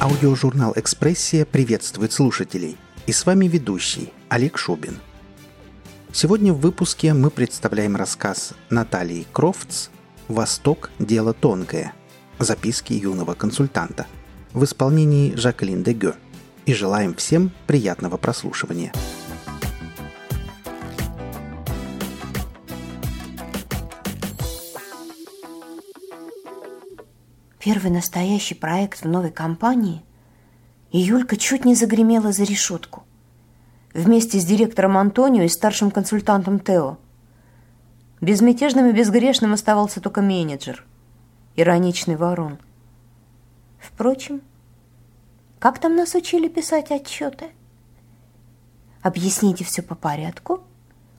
Аудиожурнал «Экспрессия» приветствует слушателей. И с вами ведущий Олег Шубин. Сегодня в выпуске мы представляем рассказ Натальи Крофтс «Восток. Дело тонкое. Записки юного консультанта» в исполнении Жаклин Дегё. И желаем всем приятного прослушивания. Первый настоящий проект в новой компании, и Юлька чуть не загремела за решетку. Вместе с директором Антонио и старшим консультантом Тео. Безмятежным и безгрешным оставался только менеджер, ироничный ворон. Впрочем, как там нас учили писать отчеты? Объясните все по порядку,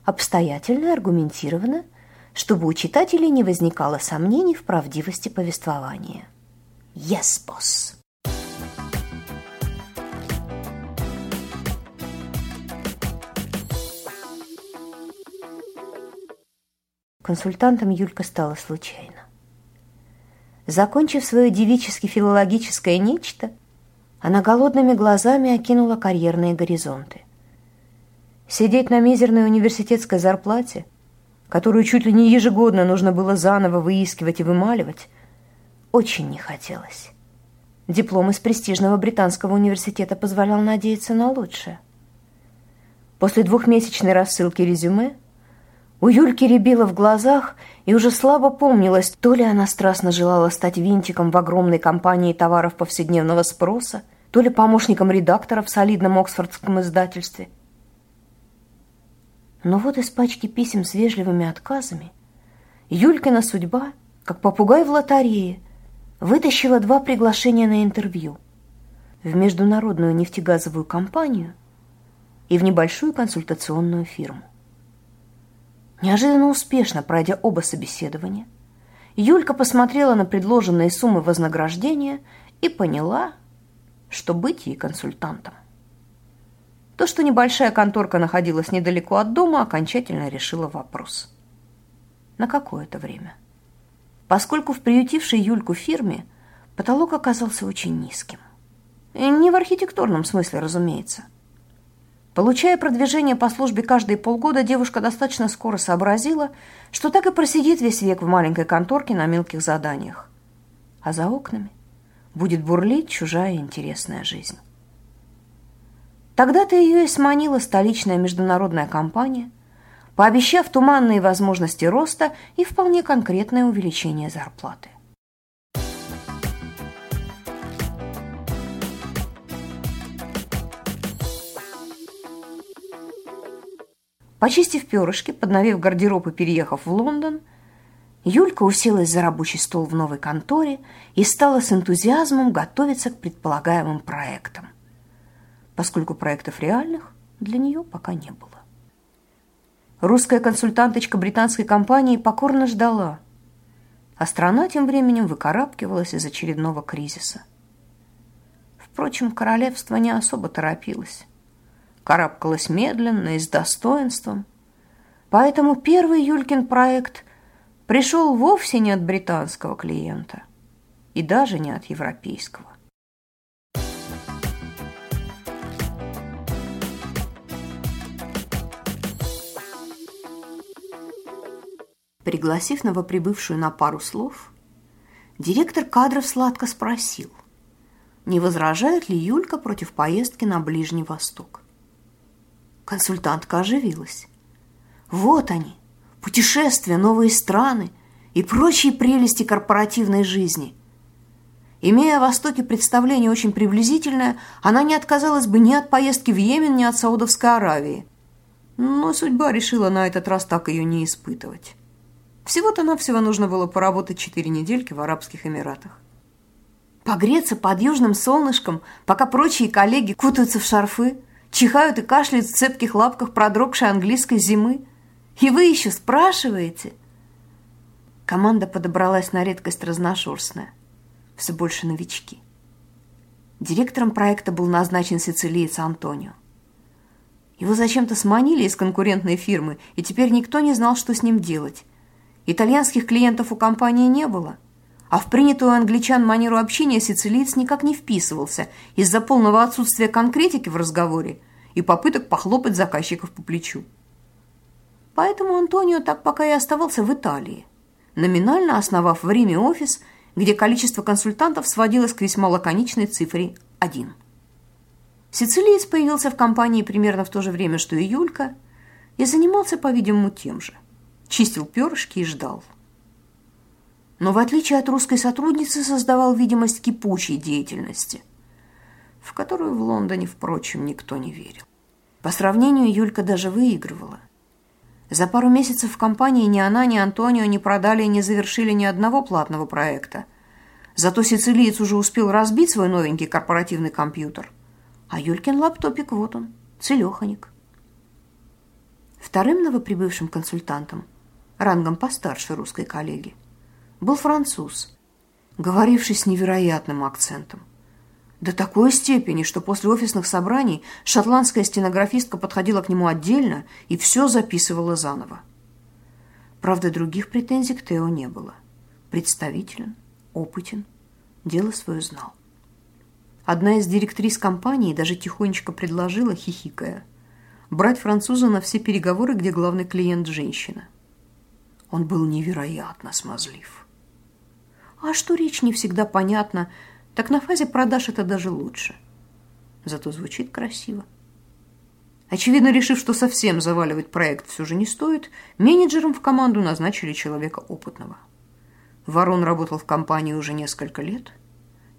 обстоятельно и аргументированно, чтобы у читателей не возникало сомнений в правдивости повествования. Yes, boss. Консультантом Юлька стала случайно. Закончив свое девически-филологическое нечто, она голодными глазами окинула карьерные горизонты. Сидеть на мизерной университетской зарплате, которую чуть ли не ежегодно нужно было заново выискивать и вымаливать – очень не хотелось. Диплом из престижного британского университета позволял надеяться на лучшее. После двухмесячной рассылки резюме у Юльки рябило в глазах и уже слабо помнилось, то ли она страстно желала стать винтиком в огромной компании товаров повседневного спроса, то ли помощником редактора в солидном оксфордском издательстве. Но вот из пачки писем с вежливыми отказами Юлькина судьба, как попугай в лотерее – вытащила два приглашения на интервью в международную нефтегазовую компанию и в небольшую консультационную фирму. Неожиданно успешно пройдя оба собеседования, Юлька посмотрела на предложенные суммы вознаграждения и поняла, что быть ей консультантом. То, что небольшая конторка находилась недалеко от дома, окончательно решила вопрос. На какое-то время поскольку в приютившей Юльку фирме потолок оказался очень низким. И не в архитектурном смысле, разумеется. Получая продвижение по службе каждые полгода, девушка достаточно скоро сообразила, что так и просидит весь век в маленькой конторке на мелких заданиях. А за окнами будет бурлить чужая интересная жизнь. Тогда-то ее и сманила столичная международная компания – пообещав туманные возможности роста и вполне конкретное увеличение зарплаты. Почистив перышки, подновив гардероб и переехав в Лондон, Юлька уселась за рабочий стол в новой конторе и стала с энтузиазмом готовиться к предполагаемым проектам, поскольку проектов реальных для нее пока не было. Русская консультанточка британской компании покорно ждала, а страна тем временем выкарабкивалась из очередного кризиса. Впрочем, королевство не особо торопилось. Карабкалось медленно и с достоинством. Поэтому первый Юлькин проект пришел вовсе не от британского клиента и даже не от европейского. Пригласив новоприбывшую на пару слов, директор кадров сладко спросил, не возражает ли Юлька против поездки на Ближний Восток. Консультантка оживилась. Вот они, путешествия, новые страны и прочие прелести корпоративной жизни. Имея о Востоке представление очень приблизительное, она не отказалась бы ни от поездки в Йемен, ни от Саудовской Аравии. Но судьба решила на этот раз так ее не испытывать. Всего-то навсего нужно было поработать четыре недельки в Арабских Эмиратах. Погреться под южным солнышком, пока прочие коллеги кутаются в шарфы, чихают и кашляют в цепких лапках продрогшей английской зимы. И вы еще спрашиваете? Команда подобралась на редкость разношерстная. Все больше новички. Директором проекта был назначен сицилиец Антонио. Его зачем-то сманили из конкурентной фирмы, и теперь никто не знал, что с ним делать. Итальянских клиентов у компании не было, а в принятую англичан манеру общения сицилиец никак не вписывался из-за полного отсутствия конкретики в разговоре и попыток похлопать заказчиков по плечу. Поэтому Антонио так пока и оставался в Италии, номинально основав в Риме офис, где количество консультантов сводилось к весьма лаконичной цифре 1. Сицилиец появился в компании примерно в то же время, что и Юлька, и занимался, по-видимому, тем же. Чистил перышки и ждал. Но в отличие от русской сотрудницы создавал видимость кипучей деятельности, в которую в Лондоне, впрочем, никто не верил. По сравнению, Юлька даже выигрывала. За пару месяцев в компании ни она, ни Антонио не продали и не завершили ни одного платного проекта. Зато сицилиец уже успел разбить свой новенький корпоративный компьютер – а Юлькин лаптопик вот он, целеханик. Вторым новоприбывшим консультантом, рангом постарше русской коллеги, был француз, говоривший с невероятным акцентом. До такой степени, что после офисных собраний шотландская стенографистка подходила к нему отдельно и все записывала заново. Правда, других претензий к Тео не было. Представителен, опытен, дело свое знал. Одна из директрис компании даже тихонечко предложила, хихикая, брать француза на все переговоры, где главный клиент – женщина. Он был невероятно смазлив. А что речь не всегда понятна, так на фазе продаж это даже лучше. Зато звучит красиво. Очевидно, решив, что совсем заваливать проект все же не стоит, менеджером в команду назначили человека опытного. Ворон работал в компании уже несколько лет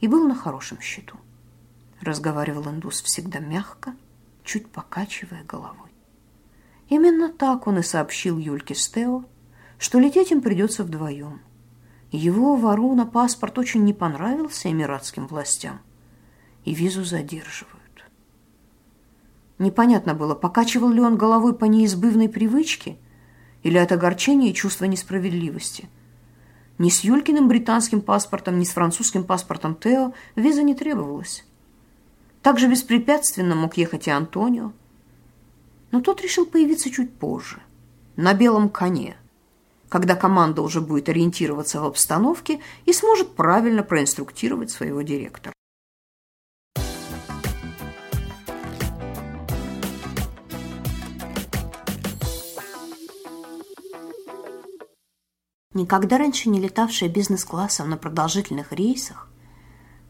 и был на хорошем счету разговаривал индус всегда мягко, чуть покачивая головой. Именно так он и сообщил Юльке Стео, что лететь им придется вдвоем. Его Варуна паспорт очень не понравился эмиратским властям, и визу задерживают. Непонятно было, покачивал ли он головой по неизбывной привычке или от огорчения и чувства несправедливости. Ни с Юлькиным британским паспортом, ни с французским паспортом Тео виза не требовалась. Также беспрепятственно мог ехать и Антонио. Но тот решил появиться чуть позже, на белом коне, когда команда уже будет ориентироваться в обстановке и сможет правильно проинструктировать своего директора. Никогда раньше не летавшая бизнес-классом на продолжительных рейсах,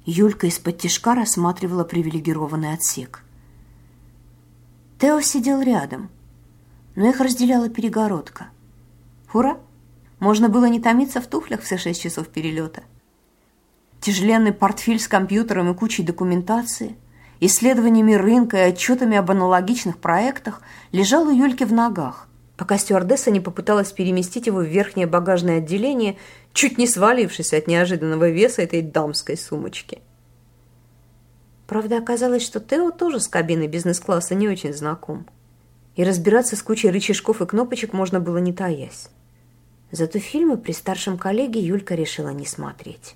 Юлька из-под тишка рассматривала привилегированный отсек. Тео сидел рядом, но их разделяла перегородка. Ура! Можно было не томиться в туфлях все шесть часов перелета. Тяжеленный портфель с компьютером и кучей документации, исследованиями рынка и отчетами об аналогичных проектах лежал у Юльки в ногах, пока стюардесса не попыталась переместить его в верхнее багажное отделение, чуть не свалившись от неожиданного веса этой дамской сумочки. Правда, оказалось, что Тео тоже с кабиной бизнес-класса не очень знаком. И разбираться с кучей рычажков и кнопочек можно было не таясь. Зато фильмы при старшем коллеге Юлька решила не смотреть.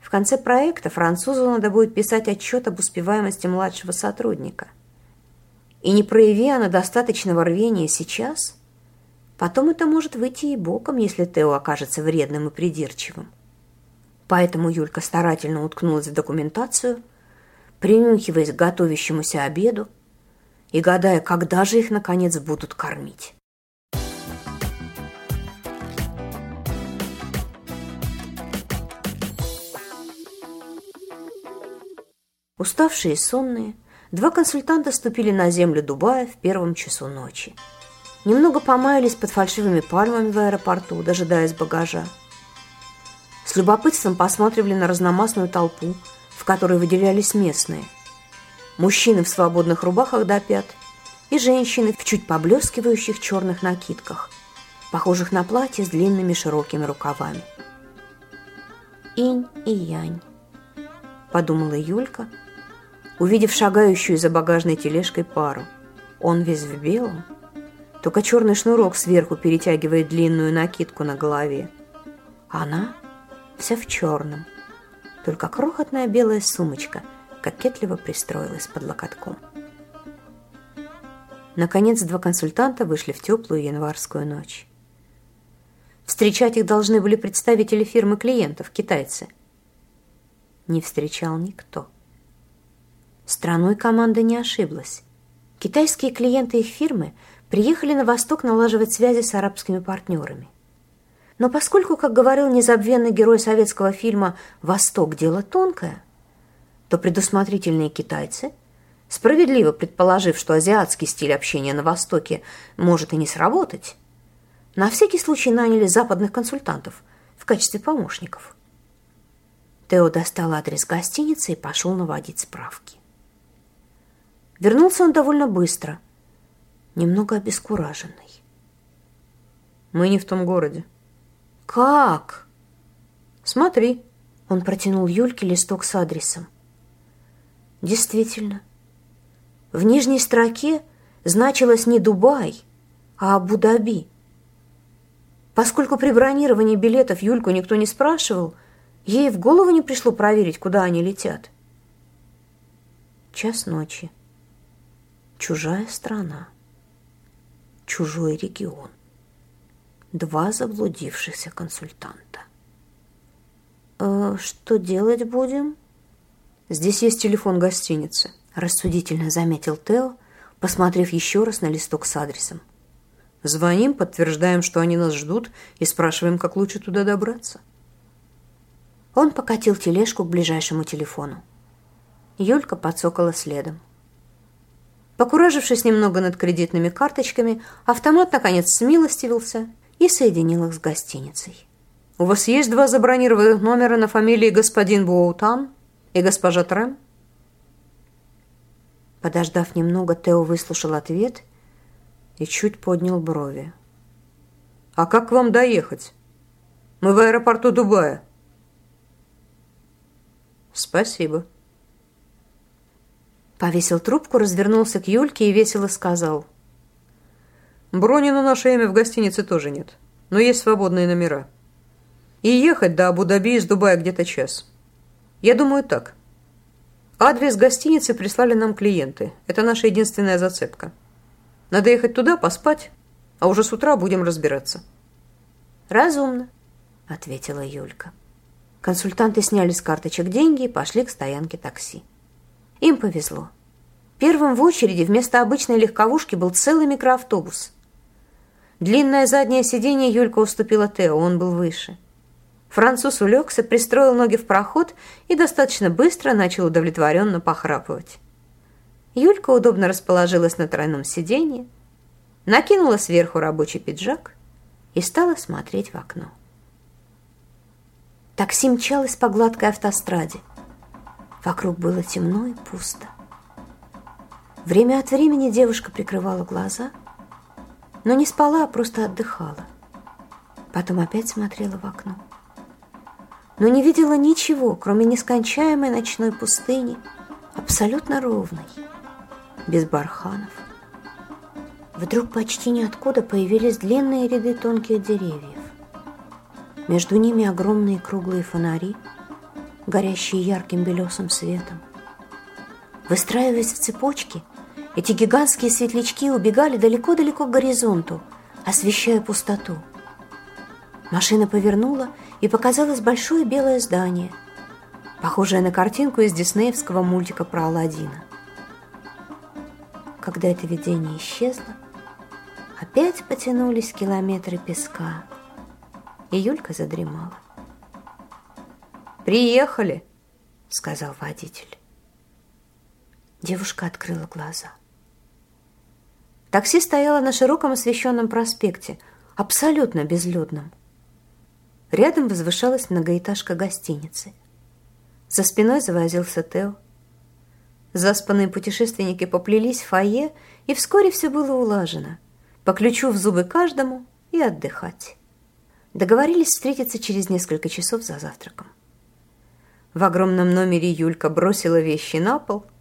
В конце проекта французу надо будет писать отчет об успеваемости младшего сотрудника – и не прояви она достаточного рвения сейчас, потом это может выйти и боком, если Тео окажется вредным и придирчивым. Поэтому Юлька старательно уткнулась в документацию, принюхиваясь к готовящемуся обеду и гадая, когда же их, наконец, будут кормить. Уставшие и сонные – Два консультанта ступили на землю Дубая в первом часу ночи. Немного помаялись под фальшивыми пальмами в аэропорту, дожидаясь багажа. С любопытством посматривали на разномастную толпу, в которой выделялись местные. Мужчины в свободных рубахах до пят и женщины в чуть поблескивающих черных накидках, похожих на платье с длинными широкими рукавами. «Инь и янь», — подумала Юлька, — увидев шагающую за багажной тележкой пару. Он весь в белом, только черный шнурок сверху перетягивает длинную накидку на голове. Она вся в черном, только крохотная белая сумочка кокетливо пристроилась под локотком. Наконец, два консультанта вышли в теплую январскую ночь. Встречать их должны были представители фирмы клиентов, китайцы. Не встречал никто. Страной команда не ошиблась. Китайские клиенты их фирмы приехали на Восток налаживать связи с арабскими партнерами. Но поскольку, как говорил незабвенный герой советского фильма «Восток – дело тонкое», то предусмотрительные китайцы, справедливо предположив, что азиатский стиль общения на Востоке может и не сработать, на всякий случай наняли западных консультантов в качестве помощников. Тео достал адрес гостиницы и пошел наводить справки. Вернулся он довольно быстро, немного обескураженный. «Мы не в том городе», «Как?» «Смотри». Он протянул Юльке листок с адресом. Действительно. В нижней строке значилось не Дубай, а Абу-Даби. Поскольку при бронировании билетов Юльку никто не спрашивал, ей в голову не пришло проверить, куда они летят. Час ночи. Чужая страна. Чужой регион два заблудившихся консультанта. «Э, «Что делать будем?» «Здесь есть телефон гостиницы», – рассудительно заметил Тео, посмотрев еще раз на листок с адресом. «Звоним, подтверждаем, что они нас ждут, и спрашиваем, как лучше туда добраться». Он покатил тележку к ближайшему телефону. Юлька подсокала следом. Покуражившись немного над кредитными карточками, автомат наконец смилостивился и соединил их с гостиницей. «У вас есть два забронированных номера на фамилии господин Буоутан и госпожа Трэм?» Подождав немного, Тео выслушал ответ и чуть поднял брови. «А как вам доехать? Мы в аэропорту Дубая». «Спасибо». Повесил трубку, развернулся к Юльке и весело сказал – Брони на наше имя в гостинице тоже нет, но есть свободные номера. И ехать до Абу-Даби из Дубая где-то час. Я думаю так. Адрес гостиницы прислали нам клиенты. Это наша единственная зацепка. Надо ехать туда, поспать, а уже с утра будем разбираться. Разумно, ответила Юлька. Консультанты сняли с карточек деньги и пошли к стоянке такси. Им повезло. Первым в очереди вместо обычной легковушки был целый микроавтобус – Длинное заднее сиденье Юлька уступила Тео, он был выше. Француз улегся, пристроил ноги в проход и достаточно быстро начал удовлетворенно похрапывать. Юлька удобно расположилась на тройном сиденье, накинула сверху рабочий пиджак и стала смотреть в окно. Такси мчалось по гладкой автостраде. Вокруг было темно и пусто. Время от времени девушка прикрывала глаза – но не спала, а просто отдыхала. Потом опять смотрела в окно. Но не видела ничего, кроме нескончаемой ночной пустыни, абсолютно ровной, без барханов. Вдруг почти ниоткуда появились длинные ряды тонких деревьев. Между ними огромные круглые фонари, горящие ярким белесым светом. Выстраиваясь в цепочки – эти гигантские светлячки убегали далеко-далеко к горизонту, освещая пустоту. Машина повернула, и показалось большое белое здание, похожее на картинку из диснеевского мультика про Аладдина. Когда это видение исчезло, опять потянулись километры песка, и Юлька задремала. «Приехали!» — сказал водитель. Девушка открыла глаза. Такси стояло на широком освещенном проспекте, абсолютно безлюдном. Рядом возвышалась многоэтажка гостиницы. За спиной завозился Тео. Заспанные путешественники поплелись в фойе, и вскоре все было улажено. По ключу в зубы каждому и отдыхать. Договорились встретиться через несколько часов за завтраком. В огромном номере Юлька бросила вещи на пол –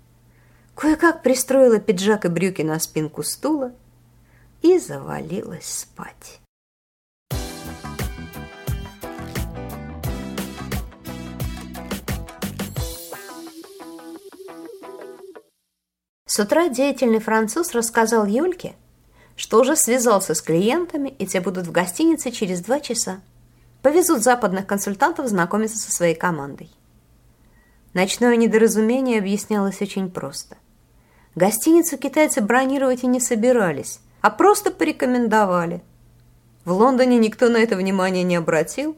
кое-как пристроила пиджак и брюки на спинку стула и завалилась спать. С утра деятельный француз рассказал Юльке, что уже связался с клиентами, и те будут в гостинице через два часа. Повезут западных консультантов знакомиться со своей командой. Ночное недоразумение объяснялось очень просто. Гостиницу китайцы бронировать и не собирались, а просто порекомендовали. В Лондоне никто на это внимание не обратил,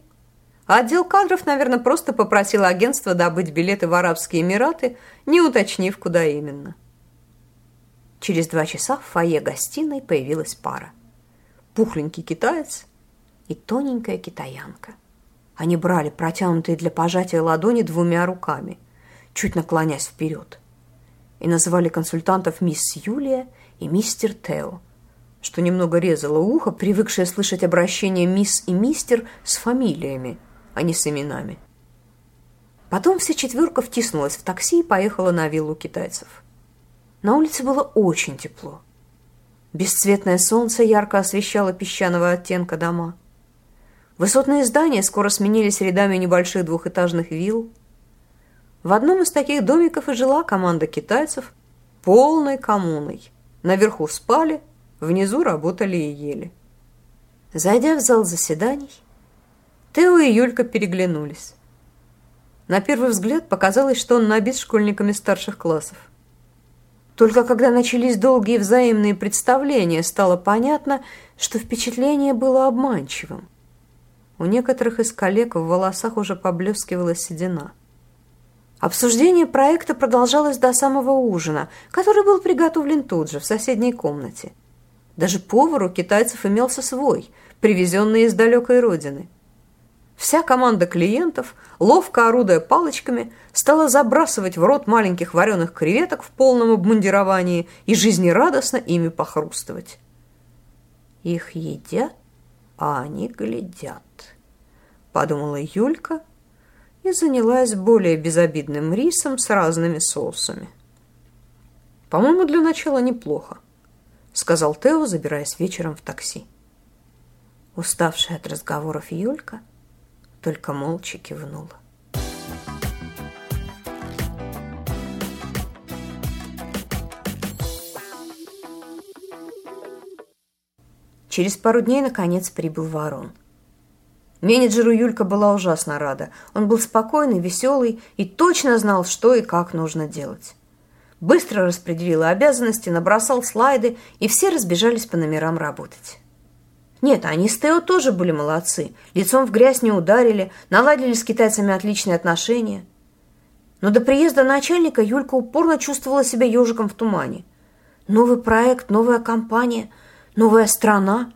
а отдел кадров, наверное, просто попросил агентство добыть билеты в Арабские Эмираты, не уточнив, куда именно. Через два часа в фойе гостиной появилась пара. Пухленький китаец и тоненькая китаянка. Они брали протянутые для пожатия ладони двумя руками, чуть наклонясь вперед, и называли консультантов мисс Юлия и мистер Тео, что немного резало ухо, привыкшее слышать обращение мисс и мистер с фамилиями, а не с именами. Потом вся четверка втиснулась в такси и поехала на виллу китайцев. На улице было очень тепло. Бесцветное солнце ярко освещало песчаного оттенка дома. Высотные здания скоро сменились рядами небольших двухэтажных вилл. В одном из таких домиков и жила команда китайцев полной коммуной. Наверху спали, внизу работали и ели. Зайдя в зал заседаний, Тео и Юлька переглянулись. На первый взгляд показалось, что он набит школьниками старших классов. Только когда начались долгие взаимные представления, стало понятно, что впечатление было обманчивым. У некоторых из коллег в волосах уже поблескивала седина. Обсуждение проекта продолжалось до самого ужина, который был приготовлен тут же, в соседней комнате. Даже повар у китайцев имелся свой, привезенный из далекой родины – Вся команда клиентов, ловко орудуя палочками, стала забрасывать в рот маленьких вареных креветок в полном обмундировании и жизнерадостно ими похрустывать. «Их едят, а они глядят», — подумала Юлька и занялась более безобидным рисом с разными соусами. «По-моему, для начала неплохо», — сказал Тео, забираясь вечером в такси. Уставшая от разговоров Юлька — только молча кивнула. Через пару дней, наконец, прибыл Ворон. Менеджеру Юлька была ужасно рада. Он был спокойный, веселый и точно знал, что и как нужно делать. Быстро распределил обязанности, набросал слайды, и все разбежались по номерам работать. Нет, они с Тео тоже были молодцы. Лицом в грязь не ударили, наладили с китайцами отличные отношения. Но до приезда начальника Юлька упорно чувствовала себя ежиком в тумане. Новый проект, новая компания, новая страна.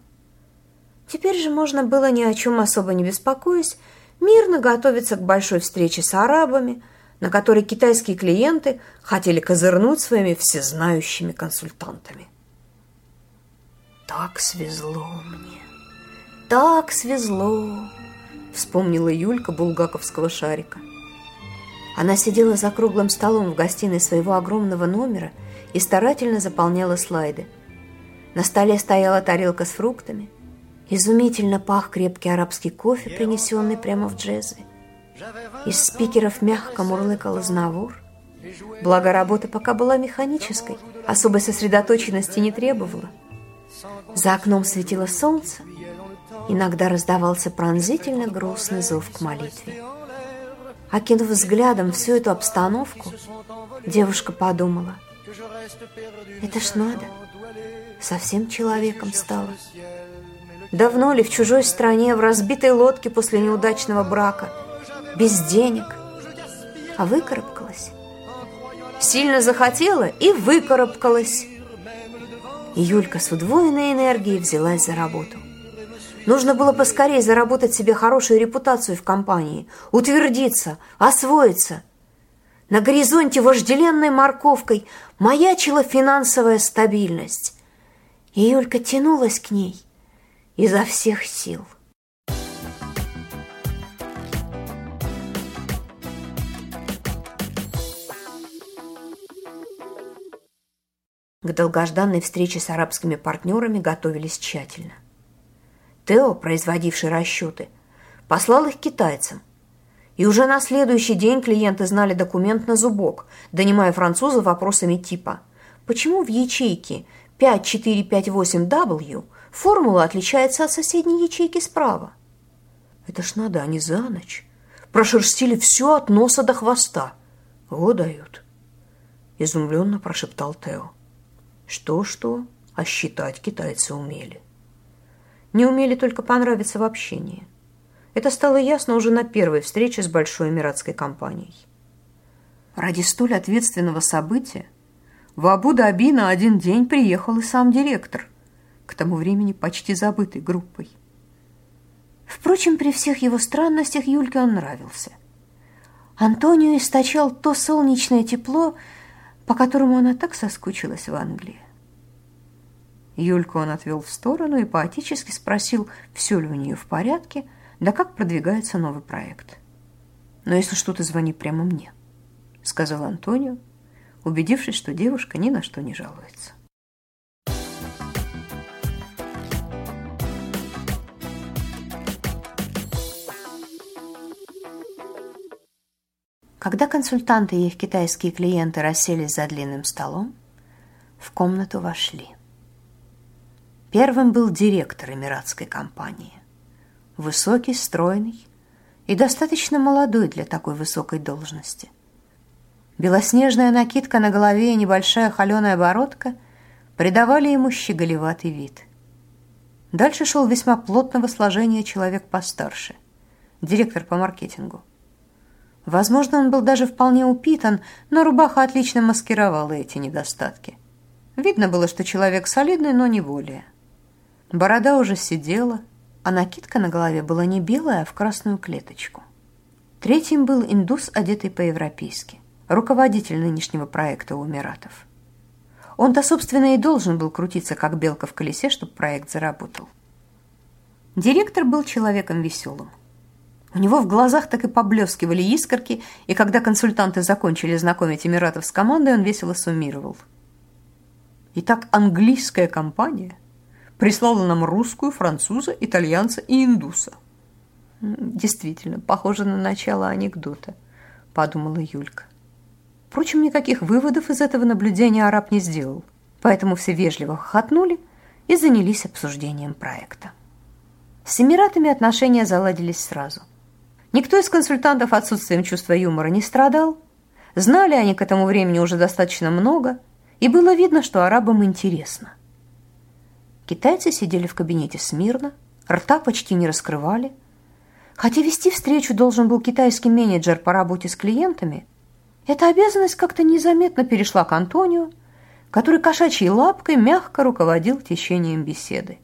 Теперь же можно было ни о чем особо не беспокоясь, мирно готовиться к большой встрече с арабами, на которой китайские клиенты хотели козырнуть своими всезнающими консультантами. «Так свезло мне, так свезло!» Вспомнила Юлька булгаковского шарика. Она сидела за круглым столом в гостиной своего огромного номера и старательно заполняла слайды. На столе стояла тарелка с фруктами. Изумительно пах крепкий арабский кофе, принесенный прямо в джезве. Из спикеров мягко мурлыкал знавур. Благо, работа пока была механической, особой сосредоточенности не требовала – за окном светило солнце, иногда раздавался пронзительно грустный зов к молитве. Окинув взглядом всю эту обстановку, девушка подумала, это ж надо, совсем человеком стала. Давно ли в чужой стране, в разбитой лодке после неудачного брака, без денег, а выкарабкалась? Сильно захотела и выкарабкалась. И Юлька с удвоенной энергией взялась за работу. Нужно было поскорее заработать себе хорошую репутацию в компании, утвердиться, освоиться. На горизонте вожделенной морковкой маячила финансовая стабильность. И Юлька тянулась к ней изо всех сил. К долгожданной встрече с арабскими партнерами готовились тщательно. Тео, производивший расчеты, послал их китайцам. И уже на следующий день клиенты знали документ на зубок, донимая француза вопросами типа «Почему в ячейке 5458W формула отличается от соседней ячейки справа. Это ж надо, они за ночь. Прошерстили все от носа до хвоста. Во дают. Изумленно прошептал Тео. Что-что, а считать китайцы умели. Не умели только понравиться в общении. Это стало ясно уже на первой встрече с Большой Эмиратской компанией. Ради столь ответственного события в Абу-Даби на один день приехал и сам директор, к тому времени почти забытой группой. Впрочем, при всех его странностях Юльке он нравился. Антонио источал то солнечное тепло, по которому она так соскучилась в Англии. Юльку он отвел в сторону и поотечески спросил, все ли у нее в порядке, да как продвигается новый проект. «Но если что, ты звони прямо мне», — сказал Антонио, убедившись, что девушка ни на что не жалуется. Когда консультанты и их китайские клиенты расселись за длинным столом, в комнату вошли. Первым был директор эмиратской компании. Высокий, стройный и достаточно молодой для такой высокой должности. Белоснежная накидка на голове и небольшая холеная бородка придавали ему щеголеватый вид. Дальше шел весьма плотного сложения человек постарше, директор по маркетингу. Возможно, он был даже вполне упитан, но рубаха отлично маскировала эти недостатки. Видно было, что человек солидный, но не более. Борода уже сидела, а накидка на голове была не белая, а в красную клеточку. Третьим был индус, одетый по-европейски, руководитель нынешнего проекта у Эмиратов. Он-то, собственно, и должен был крутиться, как белка в колесе, чтобы проект заработал. Директор был человеком веселым. У него в глазах так и поблескивали искорки, и когда консультанты закончили знакомить Эмиратов с командой, он весело суммировал. Итак, английская компания прислала нам русскую, француза, итальянца и индуса. Действительно, похоже на начало анекдота, подумала Юлька. Впрочем, никаких выводов из этого наблюдения араб не сделал, поэтому все вежливо хохотнули и занялись обсуждением проекта. С Эмиратами отношения заладились сразу – Никто из консультантов отсутствием чувства юмора не страдал. Знали они к этому времени уже достаточно много, и было видно, что арабам интересно. Китайцы сидели в кабинете смирно, рта почти не раскрывали. Хотя вести встречу должен был китайский менеджер по работе с клиентами, эта обязанность как-то незаметно перешла к Антонио, который кошачьей лапкой мягко руководил течением беседы.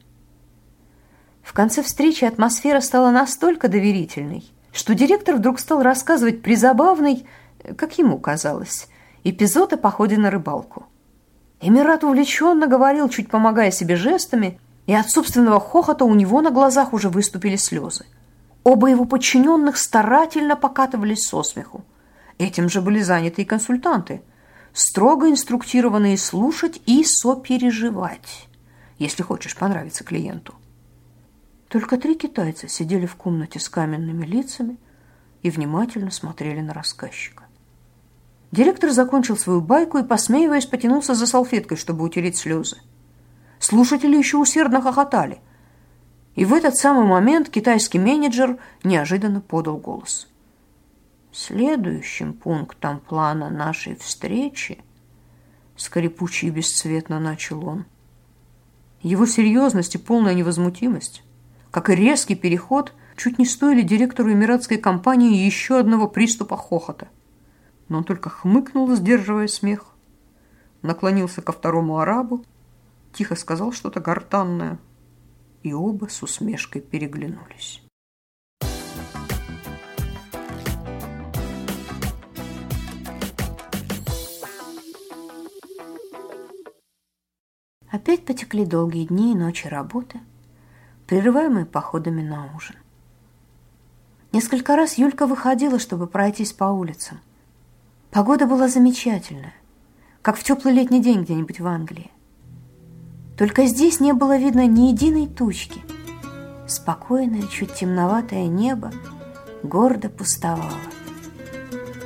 В конце встречи атмосфера стала настолько доверительной, что директор вдруг стал рассказывать призабавный, как ему казалось, эпизод о походе на рыбалку. Эмират увлеченно говорил, чуть помогая себе жестами, и от собственного хохота у него на глазах уже выступили слезы. Оба его подчиненных старательно покатывались со смеху. Этим же были заняты и консультанты, строго инструктированные слушать и сопереживать, если хочешь понравиться клиенту. Только три китайца сидели в комнате с каменными лицами и внимательно смотрели на рассказчика. Директор закончил свою байку и, посмеиваясь, потянулся за салфеткой, чтобы утереть слезы. Слушатели еще усердно хохотали. И в этот самый момент китайский менеджер неожиданно подал голос. Следующим пунктом плана нашей встречи скрипучий и бесцветно начал он. Его серьезность и полная невозмутимость как и резкий переход, чуть не стоили директору эмиратской компании еще одного приступа хохота. Но он только хмыкнул, сдерживая смех, наклонился ко второму арабу, тихо сказал что-то гортанное, и оба с усмешкой переглянулись. Опять потекли долгие дни и ночи работы – прерываемые походами на ужин. Несколько раз Юлька выходила, чтобы пройтись по улицам. Погода была замечательная, как в теплый летний день где-нибудь в Англии. Только здесь не было видно ни единой тучки. Спокойное, чуть темноватое небо гордо пустовало.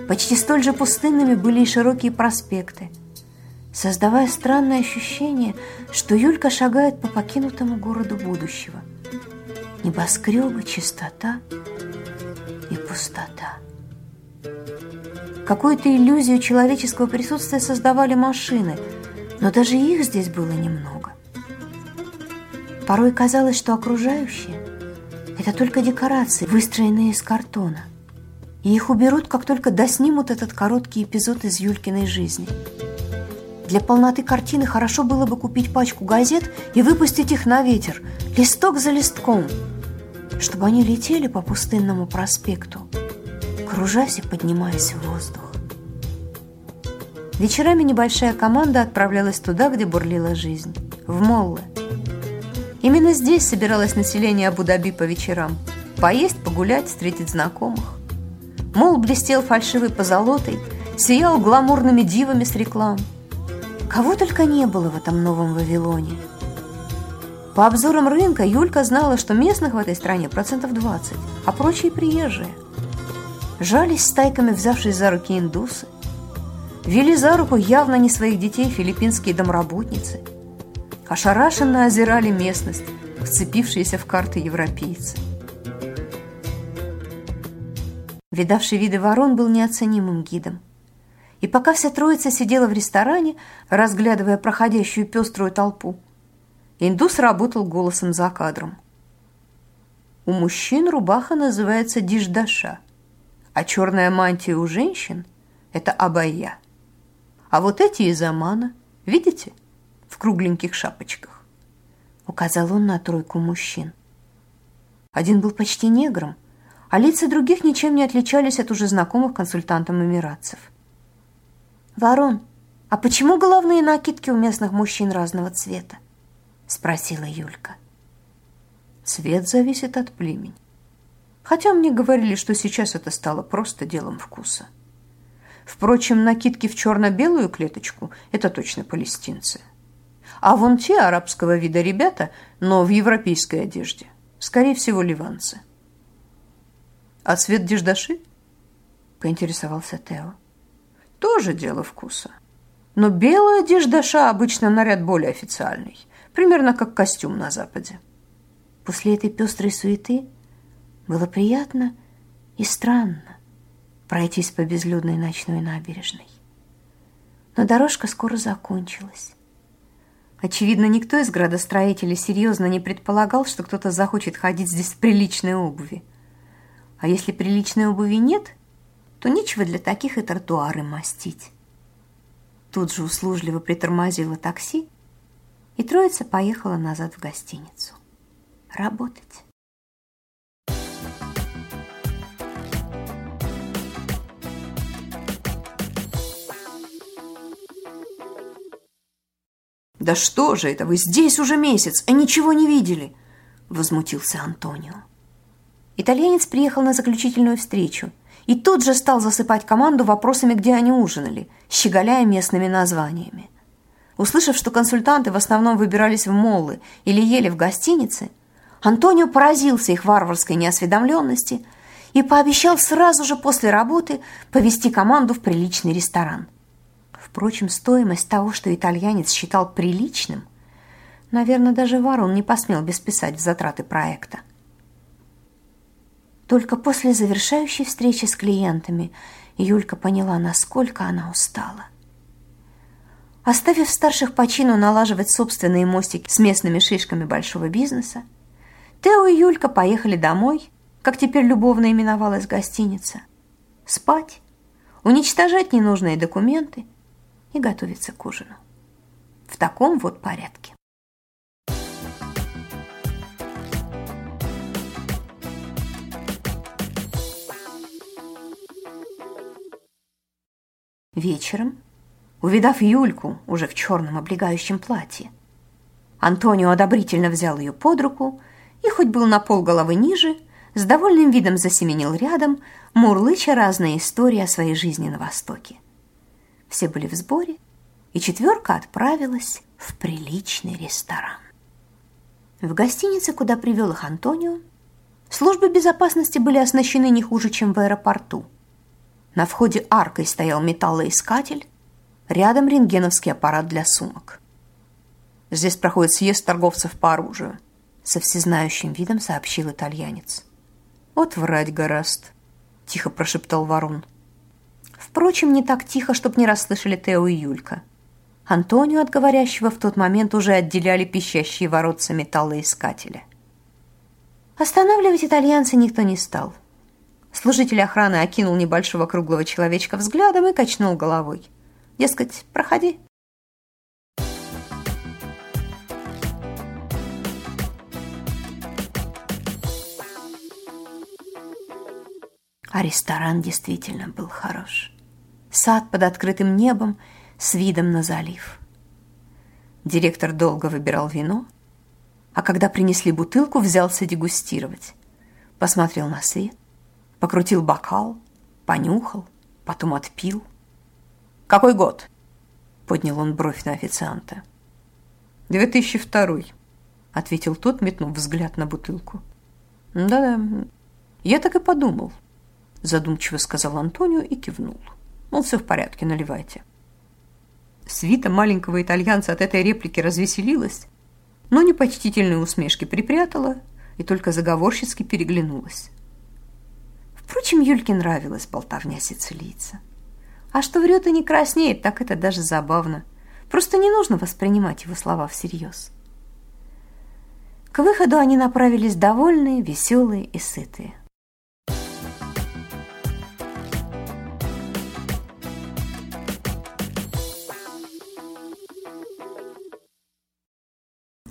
Почти столь же пустынными были и широкие проспекты. создавая странное ощущение, что Юлька шагает по покинутому городу будущего. Небоскребы, чистота и пустота. Какую-то иллюзию человеческого присутствия создавали машины, но даже их здесь было немного. Порой казалось, что окружающее – это только декорации, выстроенные из картона. И их уберут, как только доснимут этот короткий эпизод из Юлькиной жизни. Для полноты картины хорошо было бы купить пачку газет и выпустить их на ветер, листок за листком, чтобы они летели по пустынному проспекту – кружась и поднимаясь в воздух. Вечерами небольшая команда отправлялась туда, где бурлила жизнь, в Моллы. Именно здесь собиралось население Абу-Даби по вечерам. Поесть, погулять, встретить знакомых. Мол блестел фальшивой позолотой, сиял гламурными дивами с реклам. Кого только не было в этом новом Вавилоне. По обзорам рынка Юлька знала, что местных в этой стране процентов 20, а прочие приезжие – жались стайками взявшись за руки индусы, вели за руку явно не своих детей филиппинские домработницы, ошарашенно озирали местность, вцепившиеся в карты европейцы. Видавший виды ворон был неоценимым гидом. И пока вся троица сидела в ресторане, разглядывая проходящую пеструю толпу, индус работал голосом за кадром. У мужчин рубаха называется диждаша – а черная мантия у женщин – это абайя. А вот эти из Амана, видите, в кругленьких шапочках. Указал он на тройку мужчин. Один был почти негром, а лица других ничем не отличались от уже знакомых консультантам эмиратцев. «Ворон, а почему головные накидки у местных мужчин разного цвета?» – спросила Юлька. «Цвет зависит от племени. Хотя мне говорили, что сейчас это стало просто делом вкуса. Впрочем, накидки в черно-белую клеточку – это точно палестинцы. А вон те арабского вида ребята, но в европейской одежде, скорее всего, ливанцы. «А цвет деждаши?» – поинтересовался Тео. «Тоже дело вкуса. Но белая деждаша обычно наряд более официальный, примерно как костюм на Западе». После этой пестрой суеты было приятно и странно пройтись по безлюдной ночной набережной. Но дорожка скоро закончилась. Очевидно, никто из градостроителей серьезно не предполагал, что кто-то захочет ходить здесь в приличной обуви. А если приличной обуви нет, то нечего для таких и тротуары мастить. Тут же услужливо притормозило такси, и троица поехала назад в гостиницу. Работать. «Да что же это, вы здесь уже месяц, а ничего не видели?» – возмутился Антонио. Итальянец приехал на заключительную встречу и тут же стал засыпать команду вопросами, где они ужинали, щеголяя местными названиями. Услышав, что консультанты в основном выбирались в моллы или ели в гостинице, Антонио поразился их варварской неосведомленности и пообещал сразу же после работы повести команду в приличный ресторан. Впрочем, стоимость того, что итальянец считал приличным, наверное, даже Варон не посмел бесписать в затраты проекта. Только после завершающей встречи с клиентами Юлька поняла, насколько она устала. Оставив старших по чину налаживать собственные мостики с местными шишками большого бизнеса, Тео и Юлька поехали домой, как теперь любовно именовалась гостиница, спать, уничтожать ненужные документы и готовиться к ужину. В таком вот порядке. Вечером, увидав Юльку уже в черном облегающем платье, Антонио одобрительно взял ее под руку и, хоть был на пол головы ниже, с довольным видом засеменил рядом, мурлыча разные истории о своей жизни на Востоке. Все были в сборе, и четверка отправилась в приличный ресторан. В гостинице, куда привел их Антонио, службы безопасности были оснащены не хуже, чем в аэропорту. На входе аркой стоял металлоискатель, Рядом рентгеновский аппарат для сумок. Здесь проходит съезд торговцев по оружию. Со всезнающим видом сообщил итальянец. «Вот врать гораст», — тихо прошептал Ворон. Впрочем, не так тихо, чтоб не расслышали Тео и Юлька. Антонио от говорящего в тот момент уже отделяли пищащие воротца металлоискателя. Останавливать итальянца никто не стал. Служитель охраны окинул небольшого круглого человечка взглядом и качнул головой. Дескать, проходи. А ресторан действительно был хорош. Сад под открытым небом с видом на залив. Директор долго выбирал вино, а когда принесли бутылку, взялся дегустировать. Посмотрел на свет, покрутил бокал, понюхал, потом отпил. «Какой год?» — поднял он бровь на официанта. «2002», — ответил тот, метнув взгляд на бутылку. «Да-да, я так и подумал», — задумчиво сказал Антонио и кивнул. «Мол, все в порядке, наливайте». Свита маленького итальянца от этой реплики развеселилась, но непочтительные усмешки припрятала и только заговорщицки переглянулась. Впрочем, Юльке нравилась болтовня сицилийца. А что врет и не краснеет, так это даже забавно. Просто не нужно воспринимать его слова всерьез. К выходу они направились довольные, веселые и сытые.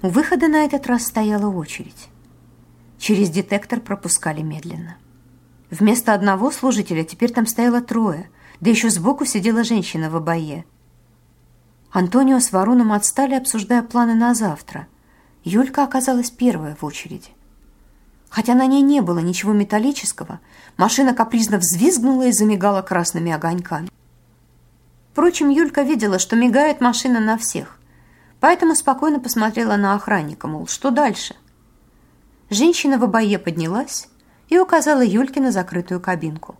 У выхода на этот раз стояла очередь. Через детектор пропускали медленно. Вместо одного служителя теперь там стояло трое, да еще сбоку сидела женщина в обое. Антонио с Варуном отстали, обсуждая планы на завтра. Юлька оказалась первая в очереди. Хотя на ней не было ничего металлического, машина капризно взвизгнула и замигала красными огоньками. Впрочем, Юлька видела, что мигает машина на всех, поэтому спокойно посмотрела на охранника, мол, что дальше? Женщина в обое поднялась и указала Юльке на закрытую кабинку.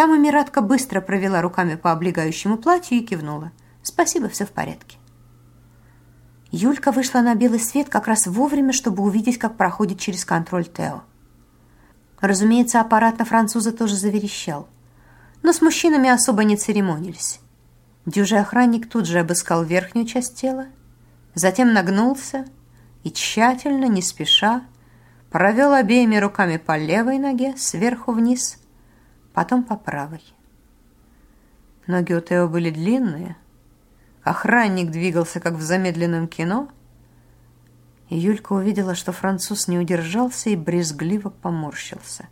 Там Эмиратка быстро провела руками по облегающему платью и кивнула. «Спасибо, все в порядке». Юлька вышла на белый свет как раз вовремя, чтобы увидеть, как проходит через контроль Тео. Разумеется, аппарат на француза тоже заверещал. Но с мужчинами особо не церемонились. Дюжий охранник тут же обыскал верхнюю часть тела затем нагнулся и тщательно, не спеша, провел обеими руками по левой ноге сверху вниз, потом по правой. Ноги у Тео были длинные, охранник двигался, как в замедленном кино, и Юлька увидела, что француз не удержался и брезгливо поморщился.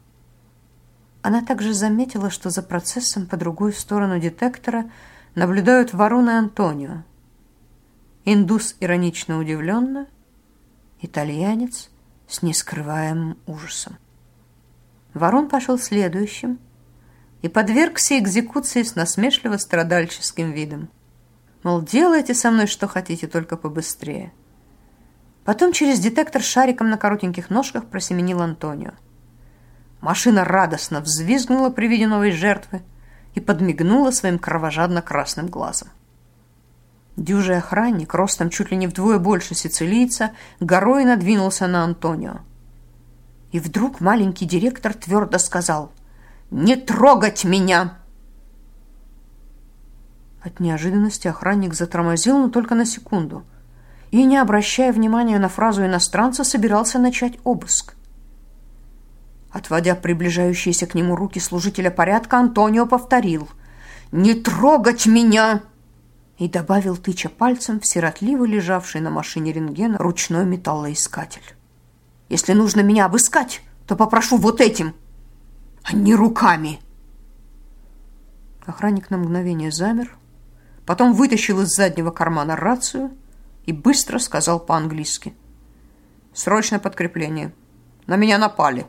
Она также заметила, что за процессом по другую сторону детектора наблюдают Ворон и Антонио, Индус иронично удивленно, итальянец с нескрываемым ужасом. Ворон пошел следующим и подвергся экзекуции с насмешливо-страдальческим видом. Мол, делайте со мной что хотите, только побыстрее. Потом через детектор шариком на коротеньких ножках просеменил Антонио. Машина радостно взвизгнула при виде новой жертвы и подмигнула своим кровожадно-красным глазом. Дюжий охранник, ростом чуть ли не вдвое больше сицилийца, горой надвинулся на Антонио. И вдруг маленький директор твердо сказал «Не трогать меня!» От неожиданности охранник затормозил, но только на секунду, и, не обращая внимания на фразу иностранца, собирался начать обыск. Отводя приближающиеся к нему руки служителя порядка, Антонио повторил «Не трогать меня!» и добавил, тыча пальцем в сиротливо лежавший на машине рентгена ручной металлоискатель. «Если нужно меня обыскать, то попрошу вот этим, а не руками!» Охранник на мгновение замер, потом вытащил из заднего кармана рацию и быстро сказал по-английски. «Срочное подкрепление. На меня напали».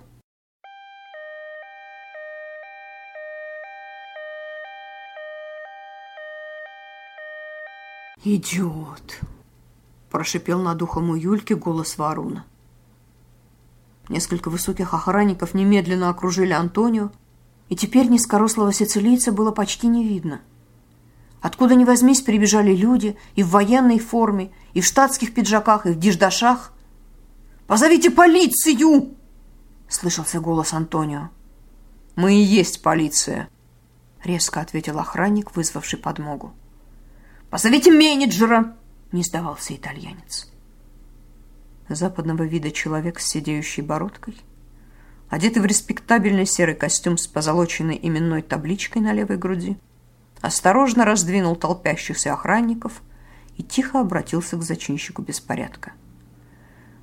«Идиот!» – прошипел над ухом у Юльки голос Варуна. Несколько высоких охранников немедленно окружили Антонио, и теперь низкорослого сицилийца было почти не видно. Откуда ни возьмись, прибежали люди и в военной форме, и в штатских пиджаках, и в диждашах. «Позовите полицию!» — слышался голос Антонио. «Мы и есть полиция», — резко ответил охранник, вызвавший подмогу. «Позовите менеджера!» — не сдавался итальянец. Западного вида человек с сидеющей бородкой, одетый в респектабельный серый костюм с позолоченной именной табличкой на левой груди, осторожно раздвинул толпящихся охранников и тихо обратился к зачинщику беспорядка.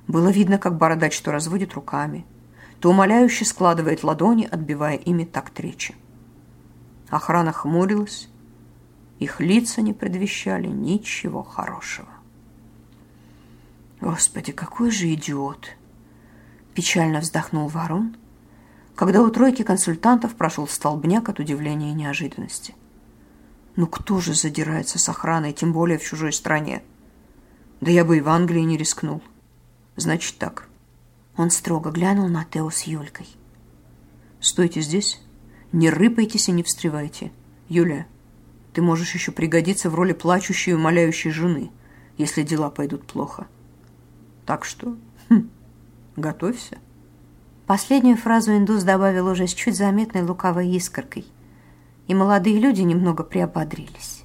Было видно, как бородач то разводит руками, то умоляюще складывает ладони, отбивая ими такт речи. Охрана хмурилась, их лица не предвещали ничего хорошего. «Господи, какой же идиот!» Печально вздохнул Ворон, когда у тройки консультантов прошел столбняк от удивления и неожиданности – ну кто же задирается с охраной, тем более в чужой стране? Да я бы и в Англии не рискнул. Значит так. Он строго глянул на Тео с Юлькой. Стойте здесь, не рыпайтесь и не встревайте. Юля, ты можешь еще пригодиться в роли плачущей и умоляющей жены, если дела пойдут плохо. Так что, хм, готовься. Последнюю фразу индус добавил уже с чуть заметной луковой искоркой и молодые люди немного приободрились.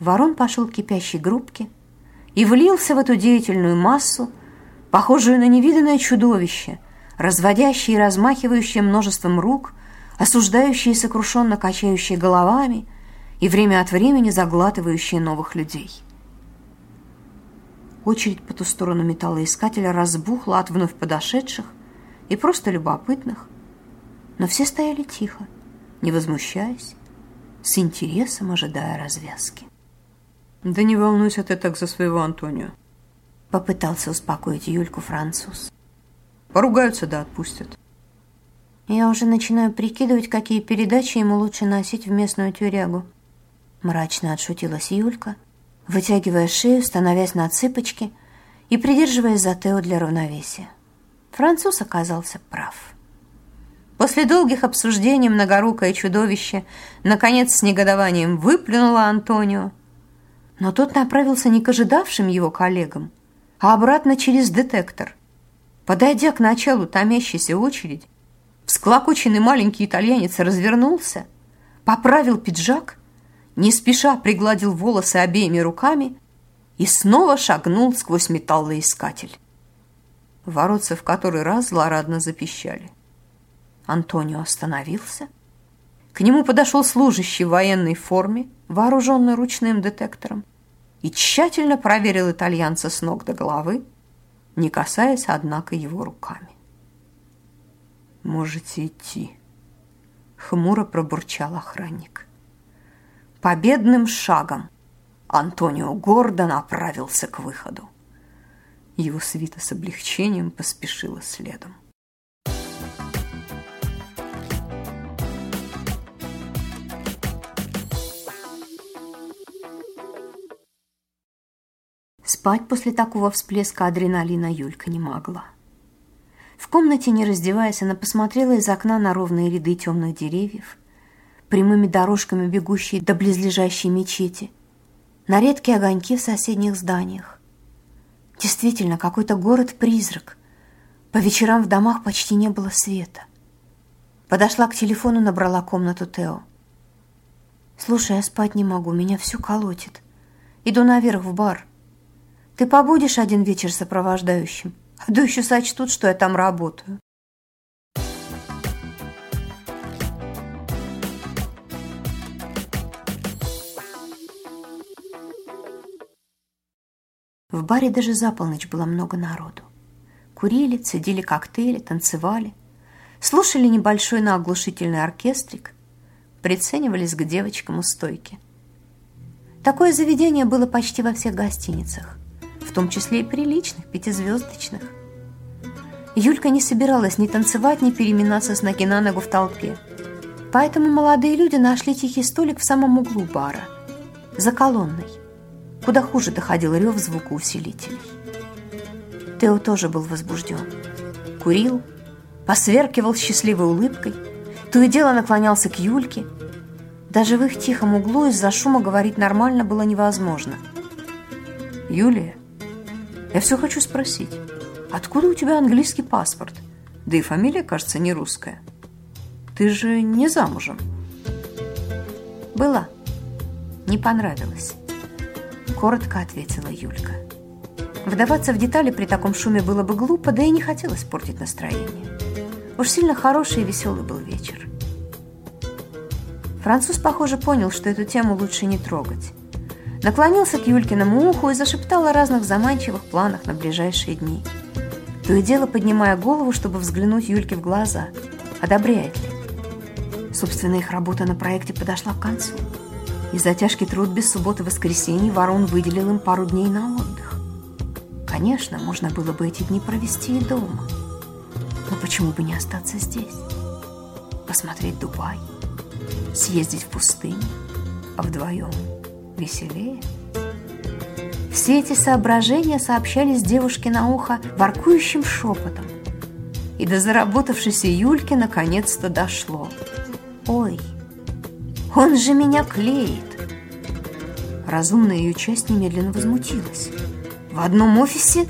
Ворон пошел к кипящей группке и влился в эту деятельную массу, похожую на невиданное чудовище, разводящее и размахивающее множеством рук, осуждающее и сокрушенно качающее головами и время от времени заглатывающее новых людей. Очередь по ту сторону металлоискателя разбухла от вновь подошедших и просто любопытных, но все стояли тихо, не возмущаясь, с интересом ожидая развязки. «Да не волнуйся ты так за своего Антонио», — попытался успокоить Юльку француз. «Поругаются да отпустят». «Я уже начинаю прикидывать, какие передачи ему лучше носить в местную тюрягу», — мрачно отшутилась Юлька, вытягивая шею, становясь на цыпочки и придерживаясь за Тео для равновесия. Француз оказался прав. После долгих обсуждений многорукое чудовище наконец с негодованием выплюнуло Антонио. Но тот направился не к ожидавшим его коллегам, а обратно через детектор. Подойдя к началу томящейся очереди, всклокоченный маленький итальянец развернулся, поправил пиджак, не спеша пригладил волосы обеими руками и снова шагнул сквозь металлоискатель. Воротцы в который раз злорадно запищали. Антонио остановился. К нему подошел служащий в военной форме, вооруженный ручным детектором, и тщательно проверил итальянца с ног до головы, не касаясь, однако, его руками. «Можете идти», — хмуро пробурчал охранник. Победным шагом Антонио гордо направился к выходу. Его свита с облегчением поспешила следом. Спать после такого всплеска адреналина Юлька не могла. В комнате, не раздеваясь, она посмотрела из окна на ровные ряды темных деревьев, прямыми дорожками бегущие до близлежащей мечети, на редкие огоньки в соседних зданиях. Действительно, какой-то город-призрак. По вечерам в домах почти не было света. Подошла к телефону, набрала комнату Тео. «Слушай, я спать не могу, меня всю колотит. Иду наверх в бар». Ты побудешь один вечер сопровождающим, а то еще сочтут, что я там работаю. В баре даже за полночь было много народу. Курили, цедили коктейли, танцевали, слушали небольшой, но оглушительный оркестрик, приценивались к девочкам у стойки. Такое заведение было почти во всех гостиницах в том числе и приличных, пятизвездочных. Юлька не собиралась ни танцевать, ни переминаться с ноги на ногу в толпе. Поэтому молодые люди нашли тихий столик в самом углу бара, за колонной, куда хуже доходил рев звукоусилителей. Тео тоже был возбужден. Курил, посверкивал счастливой улыбкой, то и дело наклонялся к Юльке, Даже в их тихом углу из-за шума говорить нормально было невозможно. «Юлия, я все хочу спросить, откуда у тебя английский паспорт? Да и фамилия, кажется, не русская. Ты же не замужем?» «Была. Не понравилось», — коротко ответила Юлька. Вдаваться в детали при таком шуме было бы глупо, да и не хотелось портить настроение. Уж сильно хороший и веселый был вечер. Француз, похоже, понял, что эту тему лучше не трогать. Наклонился к Юлькиному уху и зашептал о разных заманчивых планах на ближайшие дни. То и дело поднимая голову, чтобы взглянуть Юльке в глаза. Одобряет ли? Собственно, их работа на проекте подошла к концу. И за тяжкий труд без субботы и воскресенья Ворон выделил им пару дней на отдых. Конечно, можно было бы эти дни провести и дома. Но почему бы не остаться здесь? Посмотреть Дубай, съездить в пустыню, а вдвоем веселее. Все эти соображения сообщались девушке на ухо воркующим шепотом. И до заработавшейся Юльки наконец-то дошло. «Ой, он же меня клеит!» Разумная ее часть немедленно возмутилась. В одном офисе?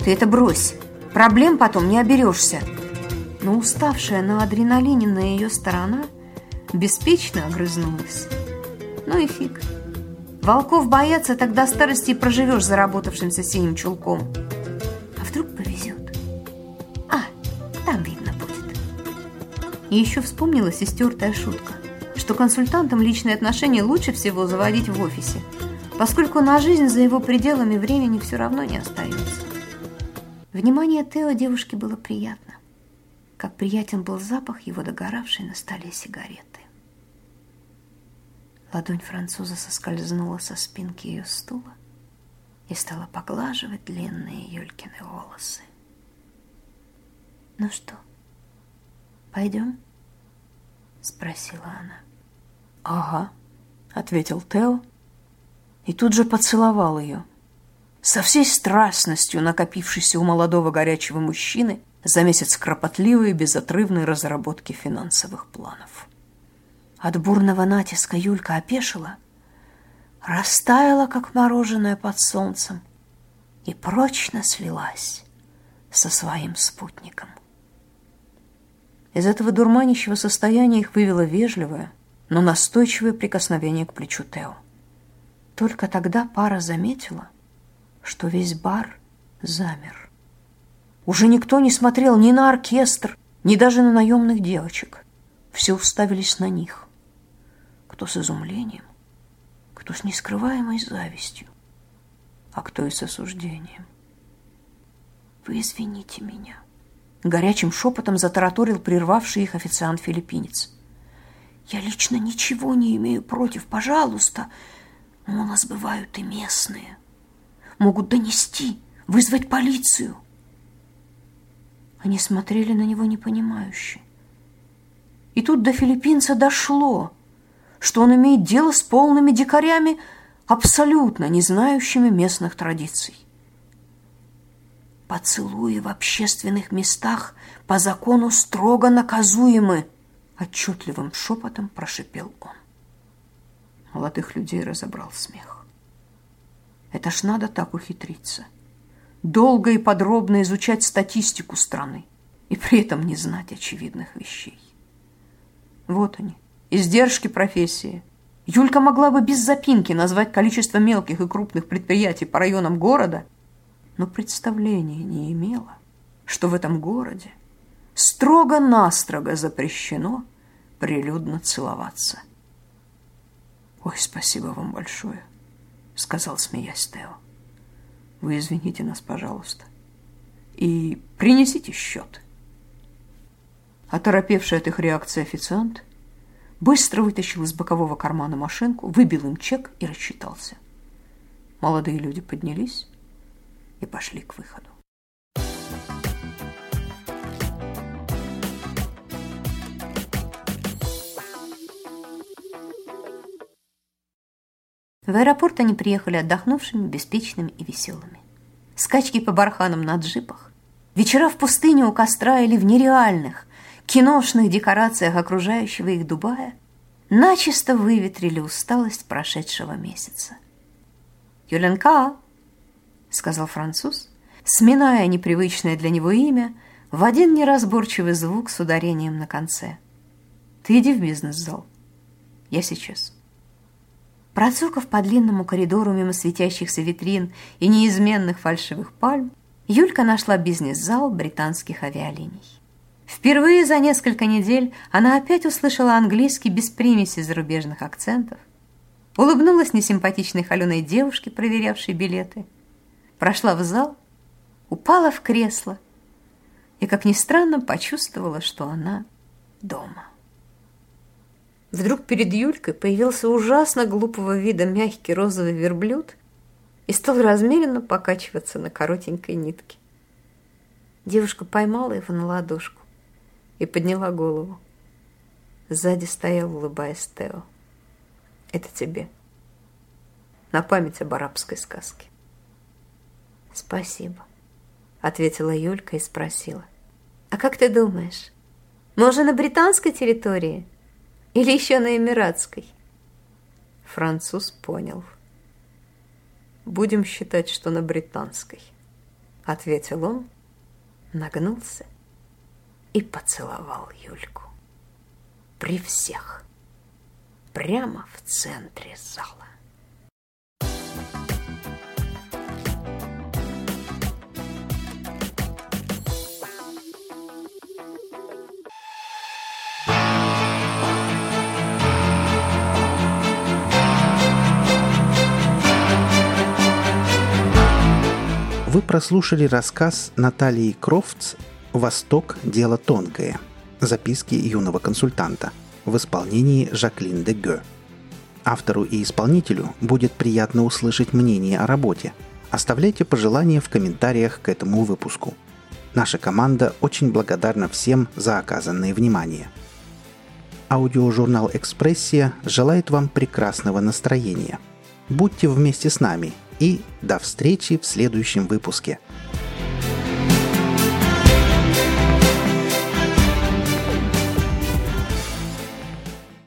Ты это брось. Проблем потом не оберешься. Но уставшая на адреналине на ее сторона беспечно огрызнулась. Ну и фиг. Волков боятся, тогда старости проживешь заработавшимся синим чулком. А вдруг повезет? А, там видно будет. И еще вспомнилась истертая шутка, что консультантам личные отношения лучше всего заводить в офисе – поскольку на жизнь за его пределами времени все равно не остается. Внимание Тео девушке было приятно, как приятен был запах его догоравшей на столе сигареты. Ладонь француза соскользнула со спинки ее стула и стала поглаживать длинные Юлькины волосы. «Ну что, пойдем?» — спросила она. «Ага», — ответил Тео, и тут же поцеловал ее. Со всей страстностью, накопившейся у молодого горячего мужчины за месяц кропотливой и безотрывной разработки финансовых планов. От бурного натиска Юлька опешила, растаяла, как мороженое под солнцем, и прочно слилась со своим спутником. Из этого дурманящего состояния их вывело вежливое, но настойчивое прикосновение к плечу Тео. Только тогда пара заметила, что весь бар замер. Уже никто не смотрел ни на оркестр, ни даже на наемных девочек. Все уставились на них. Кто с изумлением, кто с нескрываемой завистью, а кто и с осуждением. «Вы извините меня», — горячим шепотом затараторил прервавший их официант-филиппинец. «Я лично ничего не имею против, пожалуйста», но у нас бывают и местные. Могут донести, вызвать полицию. Они смотрели на него непонимающе. И тут до филиппинца дошло, что он имеет дело с полными дикарями, абсолютно не знающими местных традиций. Поцелуи в общественных местах по закону строго наказуемы, отчетливым шепотом прошипел он молодых людей разобрал смех. Это ж надо так ухитриться. Долго и подробно изучать статистику страны и при этом не знать очевидных вещей. Вот они, издержки профессии. Юлька могла бы без запинки назвать количество мелких и крупных предприятий по районам города, но представления не имела, что в этом городе строго-настрого запрещено прилюдно целоваться – «Ой, спасибо вам большое», — сказал, смеясь Тео. «Вы извините нас, пожалуйста, и принесите счет». Оторопевший от их реакции официант быстро вытащил из бокового кармана машинку, выбил им чек и рассчитался. Молодые люди поднялись и пошли к выходу. В аэропорт они приехали отдохнувшими, беспечными и веселыми. Скачки по барханам на джипах, вечера в пустыне у костра или в нереальных, киношных декорациях окружающего их Дубая начисто выветрили усталость прошедшего месяца. «Юленка!» — сказал француз, сминая непривычное для него имя в один неразборчивый звук с ударением на конце. «Ты иди в бизнес-зал. Я сейчас». Процокав по длинному коридору мимо светящихся витрин и неизменных фальшивых пальм, Юлька нашла бизнес-зал британских авиалиний. Впервые за несколько недель она опять услышала английский без примеси зарубежных акцентов, улыбнулась несимпатичной холеной девушке, проверявшей билеты, прошла в зал, упала в кресло и, как ни странно, почувствовала, что она дома. Вдруг перед Юлькой появился ужасно глупого вида мягкий розовый верблюд и стал размеренно покачиваться на коротенькой нитке. Девушка поймала его на ладошку и подняла голову. Сзади стоял, улыбаясь Тео. «Это тебе. На память об арабской сказке». «Спасибо», — ответила Юлька и спросила. «А как ты думаешь, мы уже на британской территории?» Или еще на Эмиратской?» Француз понял. «Будем считать, что на британской», — ответил он, нагнулся и поцеловал Юльку. При всех. Прямо в центре зала. Вы прослушали рассказ Натальи Крофтс «Восток. Дело тонкое. Записки юного консультанта» в исполнении Жаклин де Гё. Автору и исполнителю будет приятно услышать мнение о работе. Оставляйте пожелания в комментариях к этому выпуску. Наша команда очень благодарна всем за оказанное внимание. Аудиожурнал «Экспрессия» желает вам прекрасного настроения. Будьте вместе с нами – и до встречи в следующем выпуске.